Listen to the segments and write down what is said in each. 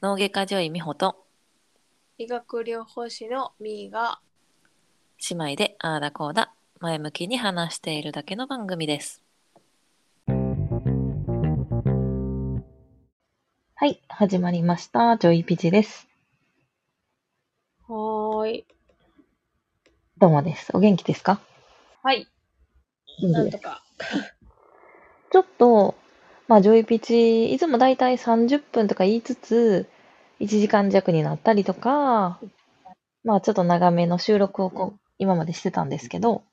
脳外科女医美穂と医学療法士のみーが姉妹でああだこうだ前向きに話しているだけの番組です。はい、始まりました。ジョイピチです。はーいどうもです。お元気ですか？はい。なんとかちょっと、まあ、ジョイピチ、いつもだいたい30分とか言いつつ、1時間弱になったりとか、まあ、ちょっと長めの収録をこう、今までしてたんですけど、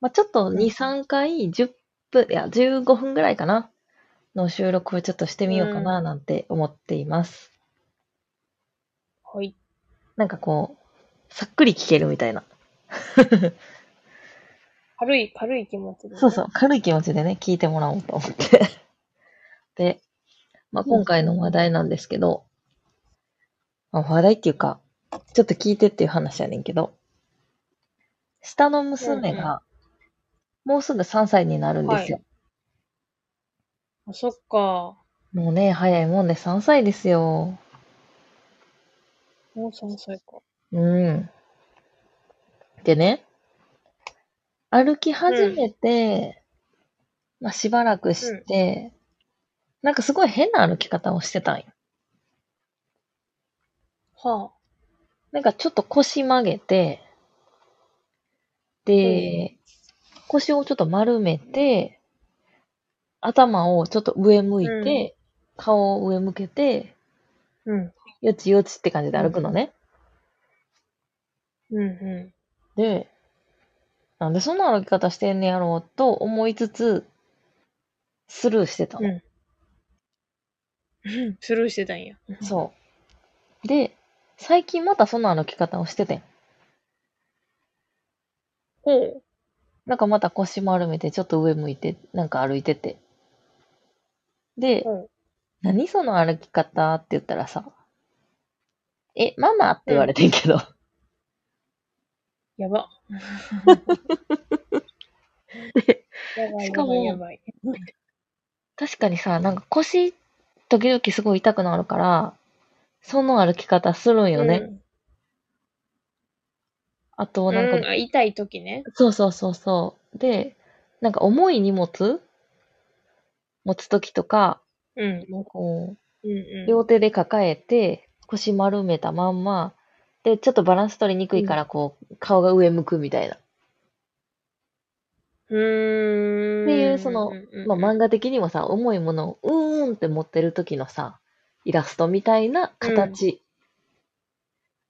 まあ、ちょっと2、3回、10分、いや、15分ぐらいかな、の収録をちょっとしてみようかな、なんて思っています。はいなんかこう、さっくり聞けるみたいな。軽い軽い気持ちで、ね、そうそう、軽い気持ちでね、聞いてもらおうと思って。で、まあ、今回の話題なんですけど、まあ、話題っていうか、ちょっと聞いてっていう話やねんけど、下の娘が、もうすぐ3歳になるんですよ。あそっかもうね、早いもんで3歳ですよ。もう3歳かうん。でね、歩き始めて、まあしばらくして、なんかすごい変な歩き方をしてたんよ。はなんかちょっと腰曲げて、で、腰をちょっと丸めて、頭をちょっと上向いて、顔を上向けて、あうん。よちよちって感じで歩くのね。うんうで、なんでそんな歩き方してんねやろうと思いつつ、スルーしてたの。んうんスルーしてたんやそう。で、最近またその歩き方をしててん。ほうなんかまた腰丸めて、ちょっと上向いて、なんか歩いてて。で、何その歩き方って言ったらさ、え、ママって言われてんけど、やば。でやばいしかもやばい。やばい確かにさ、なんか腰、時々すごい痛くなるから、その歩き方するんよね。あと、うん、なんか、うんあ痛い時ね。そうそうそうそう。で、なんか重い荷物？持つときとか、うん。もこう、ううんうん。両手で抱えて、腰丸めたまんま、で、ちょっとバランス取りにくいから、こう、顔が上向くみたいな。っうーんていう、そのまあ、漫画的にもさ、重いものをうーんって持ってる時のさ、イラストみたいな形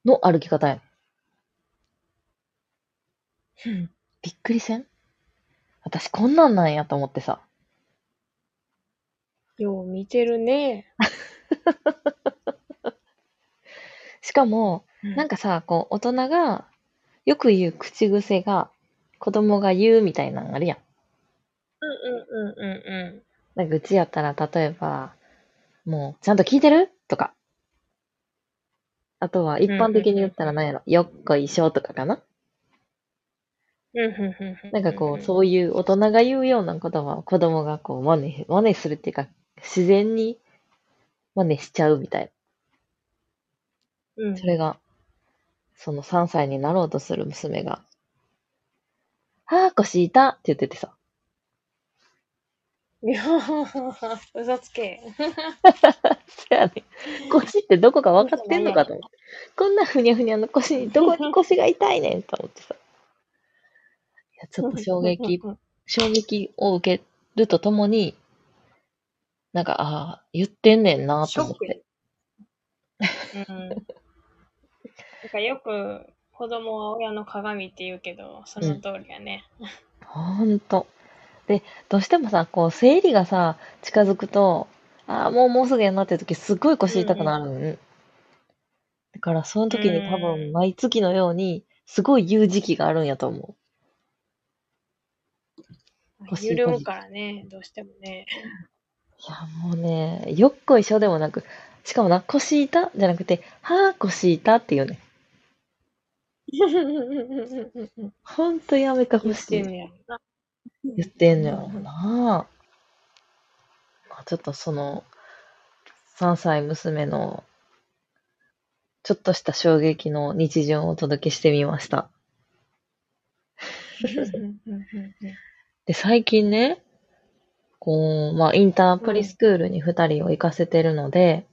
の歩き方やん。うんびっくりせん？私こんなんなんやと思ってさ。よう見てるね しかも、なんかかさ、こう、大人がよく言う口癖が、子供が言うみたいなのあるやん。うんうんうんうんうんなんかうちやったら、例えば、もう、ちゃんと聞いてる？とか。あとは、一般的に言ったら何やろ、よっこいしょとかかな。うんうんうんうんなんかこう、そういう大人が言うような言葉を子供がこう、真似、真似するっていうか、自然に真似しちゃうみたいうんな。それが、その3歳になろうとする娘が、はぁ、腰痛って言っててさ。いや嘘つけ。そやねん腰ってどこか分かってんのかと思って。こんなふにゃふにゃの腰に、どこに 腰が痛いねんと思ってさ。いや、ちょっと衝撃、衝撃を受けるとともに、なんか、ああ、言ってんねんなと思って。うん。なんかよく子供は親の鏡って言うけど、その通りやね。ほんと。で、どうしてもさ、こう、生理がさ、近づくと、ああ、もうもうすぐやなって時、すっごい腰痛くなるん。だから、その時に多う分、ん毎月のように、すごい言う時期があるんやと思腰痛い緩むからね、どうしてもね。う。いや、もうね、よっこいしょでもなく、しかもな、腰痛じゃなくて、はあ、腰痛っていうね。ほんとやめてほしてい。言ってんのよな。な。ちょっとその、3歳娘の、ちょっとした衝撃の日常をお届けしてみました。で、最近ね、こう、まあ、インタープリスクールに2人を行かせてるので、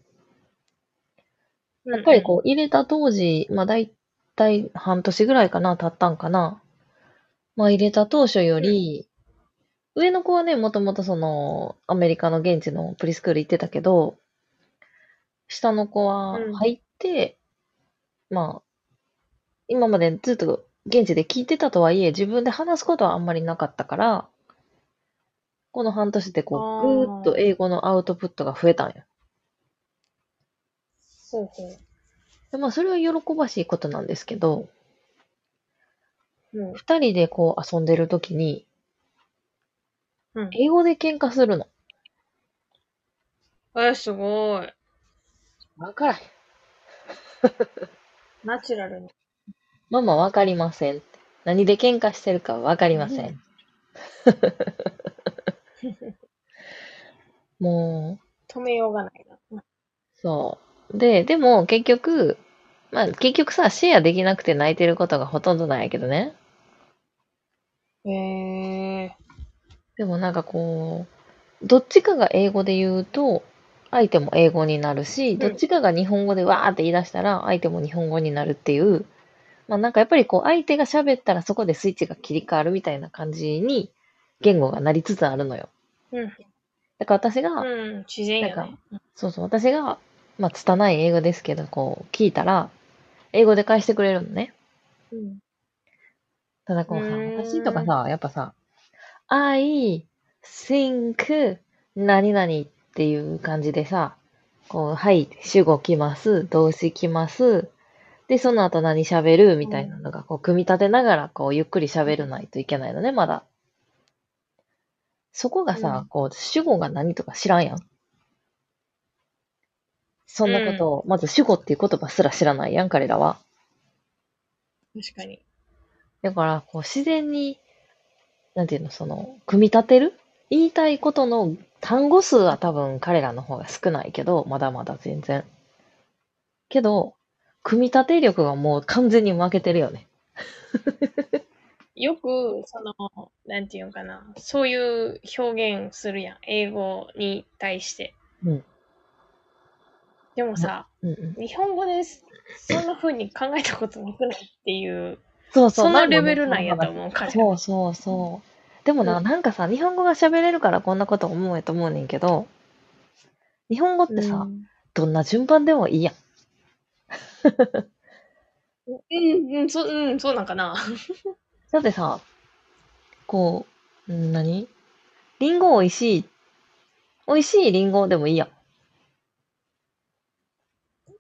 やっぱりこう、入れた当時、まあ、だいたい半年ぐらいかな、経ったんかな。まあ、入れた当初より、上の子はね、もともとその、アメリカの現地のプリスクール行ってたけど、下の子はうん入って、まあ、今までずっと現地で聞いてたとはいえ、自分で話すことはあんまりなかったから、この半年でこあう、ーぐーっと英語のアウトプットが増えたんよ。ほうほでまあ、それは喜ばしいことなんですけど、う。うん。二人でこう遊んでる時に、うん。英語で喧嘩するの。え、すごい。わからへん。ナチュラルに。ママわかりません。何で喧嘩してるかわかりません。もう、止めようがないな。そう。で、でも結局、まあ結局さ、シェアできなくて泣いてることがほとんどなんやけどね。へえでもなんかこう、どっちかが英語で言うと、相手も英語になるし、どっちかが日本語でわーって言い出したら、相手も日本語になるっていう、まあなんかやっぱりこう、相手が喋ったらそこでスイッチが切り替わるみたいな感じに、言語がなりつつあるのよ。うん。だから私が、うん。自然やなんね。そうそう、私が、まあ、拙い英語ですけど、こう、聞いたら、英語で返してくれるのね。うん。ただこうさ、私とかさ、やっぱさ、I think 何々っていう感じでさ、こう、はい、主語来ます、動詞来ます、で、その後何喋るみたいなのが、こう、組み立てながら、こう、ゆっくり喋らないといけないのね、まだ。そこがさ、うんこう、主語が何とか知らんやん。そんなことを、まず主語っていう言葉すら知らないやん、彼らは。確かに。だから、こう、自然に、なんていうの、その、組み立てる？言いたいことの単語数は多分彼らの方が少ないけど、まだまだ全然。けど、組み立て力がもう完全に負けてるよね。よく、その、なんていうのかな。そういう表現するやん。英語に対して。うん。でもさ、うんうん。日本語です。そんな風に考えたことなくないっていう、そうそう。そのレベルなんやとう。思うから。そうそうそう。でもな、うんなんかさ、日本語が喋れるからこんなこと思うやと思うねんけど、日本語ってさ、うんどんな順番でもいいやん。うん、うん、そう、うん、そうなんかな。だってさ、こう、ん何？リンゴ美味しい。美味しいリンゴでもいいやん。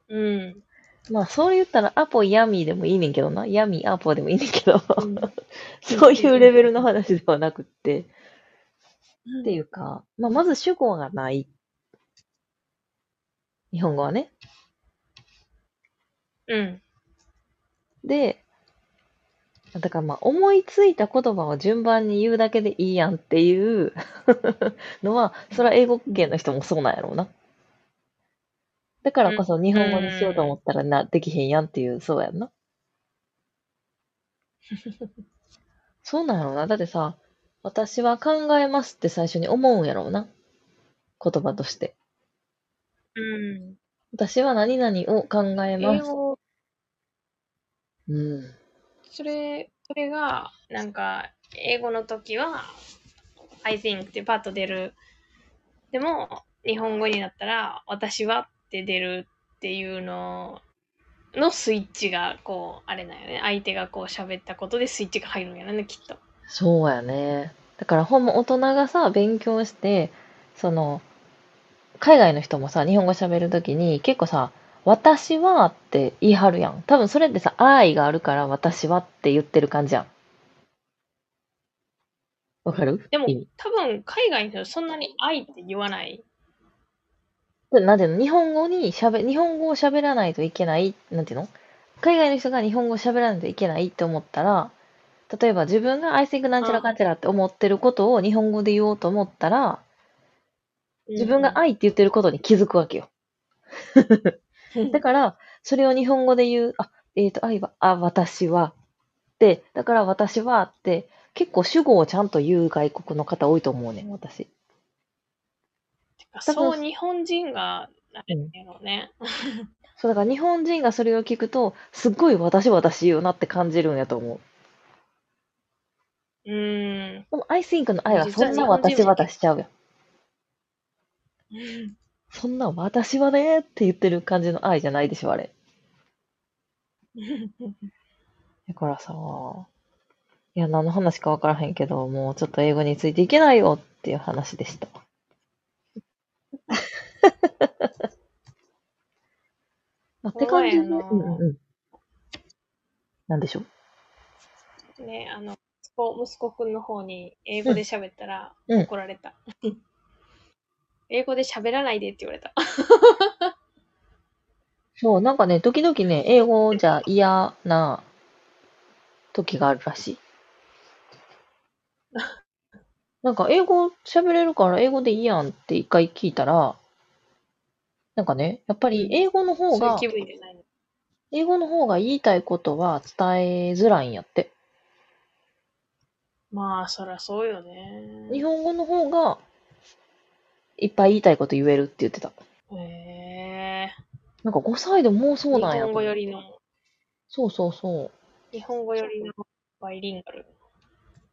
うん。まあ、そう言ったら、アポヤミーでもいいねんけどな。ヤミーアポでもいいねんけど、うん そういうレベルの話ではなくって。っていうか、まあ、まず主語がない。日本語はね。うん。で、だからまあ、思いついた言葉を順番に言うだけでいいやんっていうのは、それは英語圏の人もそうなんやろうな。だからこそ日本語にしようと思ったらな、できへんやんっていう、そうやんな。そうなんやろうな。だってさ、私は考えますって最初に思うんやろうな。言葉として。うん。私は何々を考え英ます。語、うん。それ、それが、なんか、英語の時は、I think ってパッと出る。でも、日本語になったら、私はって出るっていうののスイッチが、こう、あれだよね。相手がこう喋ったことでスイッチが入るんやろね、きっと。そうやね。だからほんま大人がさ、勉強して、その、海外の人もさ、日本語喋るときに結構さ、私はって言い張るやん。多分それってさ、愛があるから私はって言ってる感じやん。わかる？でも多分、海外の人はそんなに愛って言わない。でなんていうの日本語に喋、日本語を喋らないといけない、なんていうの？海外の人が日本語を喋らないといけないって思ったら、例えば自分が I think なんちゃらかんちゃらって思ってることを日本語で言おうと思ったら、自分が愛って言ってることに気づくわけよ。う んだから、それを日本語で言う、あ、えっ、と、愛は、あ、私は、で、だから私はって、結構主語をちゃんと言う外国の方多いと思うねん、私。そう日本人が、あれだよね。そう、だから日本人がそれを聞くと、すっごい私私言うなって感じるんやと思う。うん。でも、I think の愛はそんな私も私しちゃうよ。そんな私はねって言ってる感じの愛じゃないでしょ、あれ。だからさ、いや、何の話かわからへんけど、もうちょっと英語についていけないよっていう話でした。まあ、って感じで、うんうんうん。なんでしょうね、あの、息子息子くんの方に英語で喋ったらうん怒られた。英語で喋らないでって言われた。そう、なんかね、時々ね、英語じゃ嫌な時があるらしい。なんか、英語喋れるから英語でいいやんって一回聞いたら、なんかね、やっぱり英語の方がそういう気、分じゃないの。英語の方が言いたいことは伝えづらいんやって。まあ、そらそうよね。日本語の方が、いっぱい言いたいこと言えるって言ってた。へえなんか5歳でもうそうなん日やと思う。本語よりの、そうそうそ日本語よりのバイリンガル。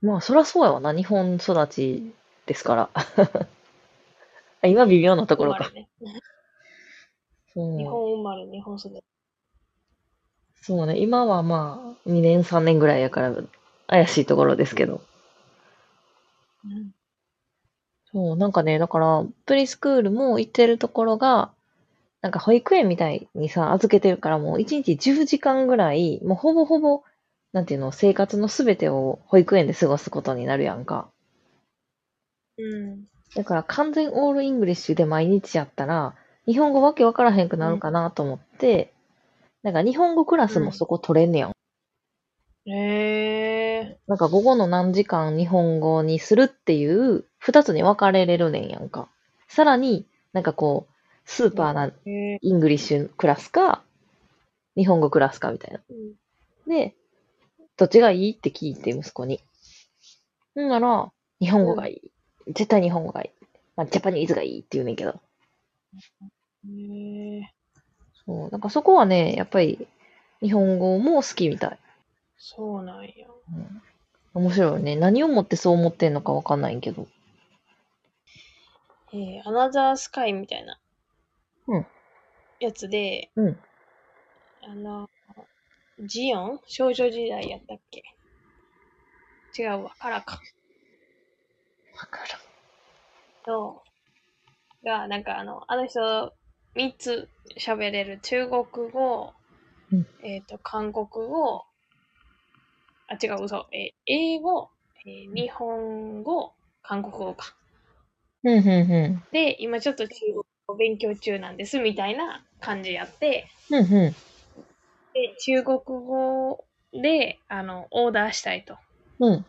う。まあ、そらそうやわな。日本育ちですから。あ今微妙なところか。そう日本生まれ、日本育ち。そうね。今はまあ、2年、3年ぐらいやから、怪しいところですけど。うんそう、なんかね、だから、プリスクールも行ってるところが、なんか保育園みたいにさ、預けてるからもう1日10時間ぐらい、もうほぼほぼ、なんていうの、生活のすべてを保育園で過ごすことになるやんか。うん。だから完全 all English で毎日やったら、日本語わけわからへんくなるかなと思って、なんか日本語クラスもそこ取れんねやん。へえなんか午後の何時間日本語にするっていう二つに分かれれるねんやんか。さらに、なんかこう、スーパーな English クラスか、日本語クラスかみたいな。うんで、どっちがいいって聞いて息子に。んなら、日本語がいい。絶対日本語がいい。まあ、 Japanese がいいって言うねんけど。へえそう。なんかそこはね、やっぱり日本語も好きみたい。そうなんや。面白いよね。何をもってそう思ってんのかわかんないけど。えー、アナザースカイみたいなうんやつで、うん。あの、ジオン？少女時代やったっけ？違うわ、カラか。わかる。の、が、なんかあの、あの人、三つ喋れる中国語、うんえっ、と、韓国語、あ、違う、嘘、えー英語、えー日本語、韓国語か。うん、うん、うで、今ちょっと中国語を勉強中なんです、みたいな感じやって、ん。うん、うで、中国語で、あの、オーダーしたいと。ん。うん。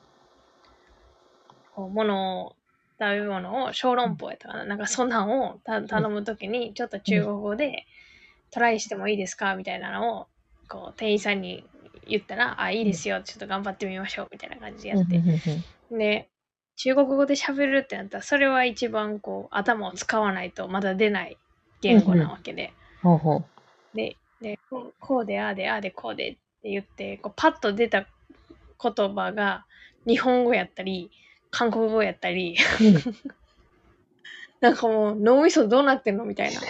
こう物を、食べ物を小籠包やったかな。なんかそんなんをた頼むときに、ちょっと中国語でトライしてもいいですか？みたいなのを、こう、店員さんに言ったら、あ、いいですよ。ちょっと頑張ってみましょう。みたいな感じでやって。で、中国語で喋るってなったら、それは一番こう、頭を使わないとまだ出ない言語なわけで。ほうほう。で、でこうこうで、ああで、ああで、こうでって言って、こうパッと出た言葉が日本語やったり、韓国語やったり、なんかもう脳みそどうなってんのみたいな。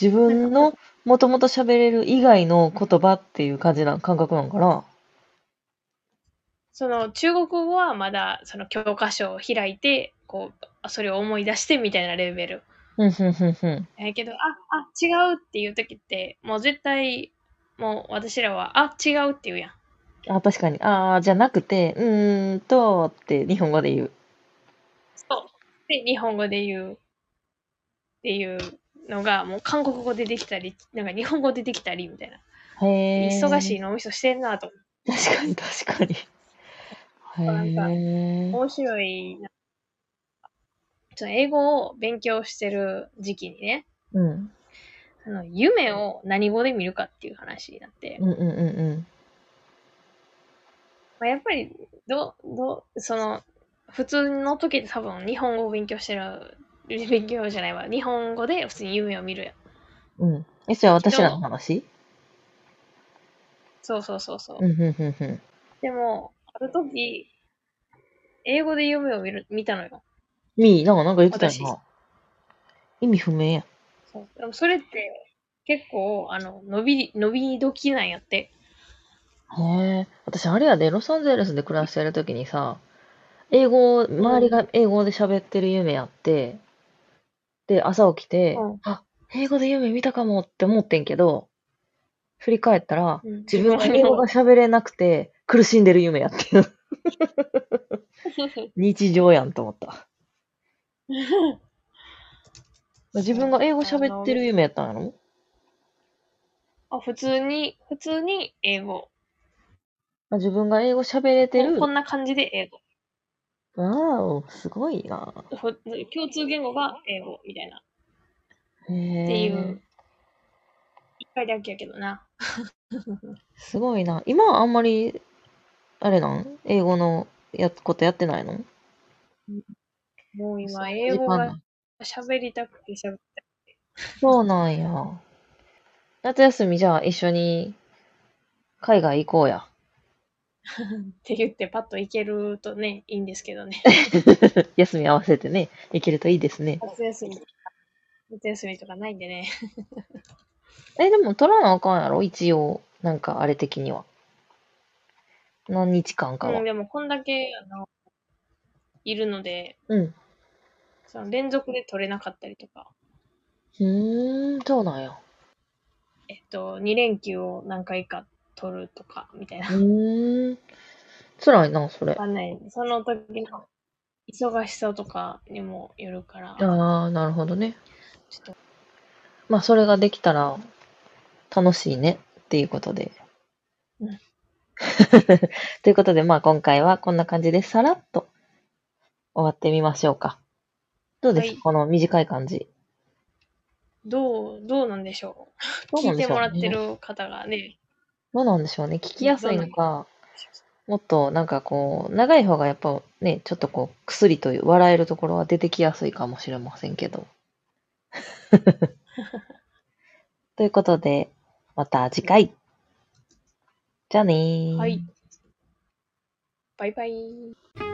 自分のもともと喋れる以外の言葉っていう感じな感覚なのかな？その中国語はまだその教科書を開いて、こう、それを思い出してみたいなレベル。うん、うん、うん、うん。やけど、あ、あ、違うっていう時って、もう絶対、もう私らは、あ、違うって言うやん。あ、確かに。ああ、じゃなくて、うーんとって日本語で言う。そう。で、日本語で言うっていうのが、もう韓国語でできたり、なんか日本語でできたりみたいな。へえ。忙しい脳みそしてんなと思って。確かに、確かに。へ なんかえ。面白いな。その英語を勉強してる時期にね、うん。あの夢を何語で見るかっていう話になって、うんうんうんまあ、やっぱり、ど、ど、その、普通の時って多分日本語を勉強してる、勉強じゃないわ、日本語で普通に夢を見るやん。うん。うん。え、じゃあ私らの話？そうそうそうそう。うんうんうんうん。でも、ある時、英語で夢を見る、見たのよ。みー、なんかなんか言ってたよ私な。意味不明や。そう。でもそれって、結構、あの、伸び、伸び時なんやって。へえ。私、あれやで、ロサンゼルスで暮らしてるときにさ、英語、周りが英語で喋ってる夢やって、で、朝起きて、うんあ、英語で夢見たかもって思ってんけど、振り返ったら、うん自分が英語が喋れなくて苦しんでる夢やって。日常やんと思った。自分が英語喋ってる夢やったんやろ？あ普通に、普通に英語。あ自分が英語喋れてるこ。んな感じで英語。わーお、すごいな。ほ共通言語が英語みたいな。へえ。っていう。一回だけやけどな。すごいな。今はあんまり、あれなん？英語のやことやってないの？もう今、英語が喋りたくて喋りそうなんや。夏休みじゃあ一緒に海外行こうや。って言ってパッと行けるとね、いいんですけどね。休み合わせてね、行けるといいですね。夏休み、夏休みとかないんでね。え、でも取らなあかんやろ？一応。なんかあれ的には。何日間かはうん、。でもこんだけ、あの、いるので、うん。その連続で取れなかったりとか、うーん、そうなんや。えっと、2連休を何回か取るとか、みたいうな。わーん。辛いな、それ。かんない。その時の忙しさとかにもよるから、ああ、なるほどね。ちょっと、まあ、それができたら楽しいねっていうことで。うん ということで、まあ今回はこんな感じでさらっと終わってみましょうか。どうですか、はいこの短い感じ。どう、どうなんでしょう？聞いどうなんでしょうねてもらってる方がね、どうなんでしょうね。聞きやすいのか、もっとなんかこう、長い方がやっぱね、ちょっとこう、薬という笑えるところは出てきやすいかもしれませんけど。ということで、また次回。じゃあねー。はいバイバイ。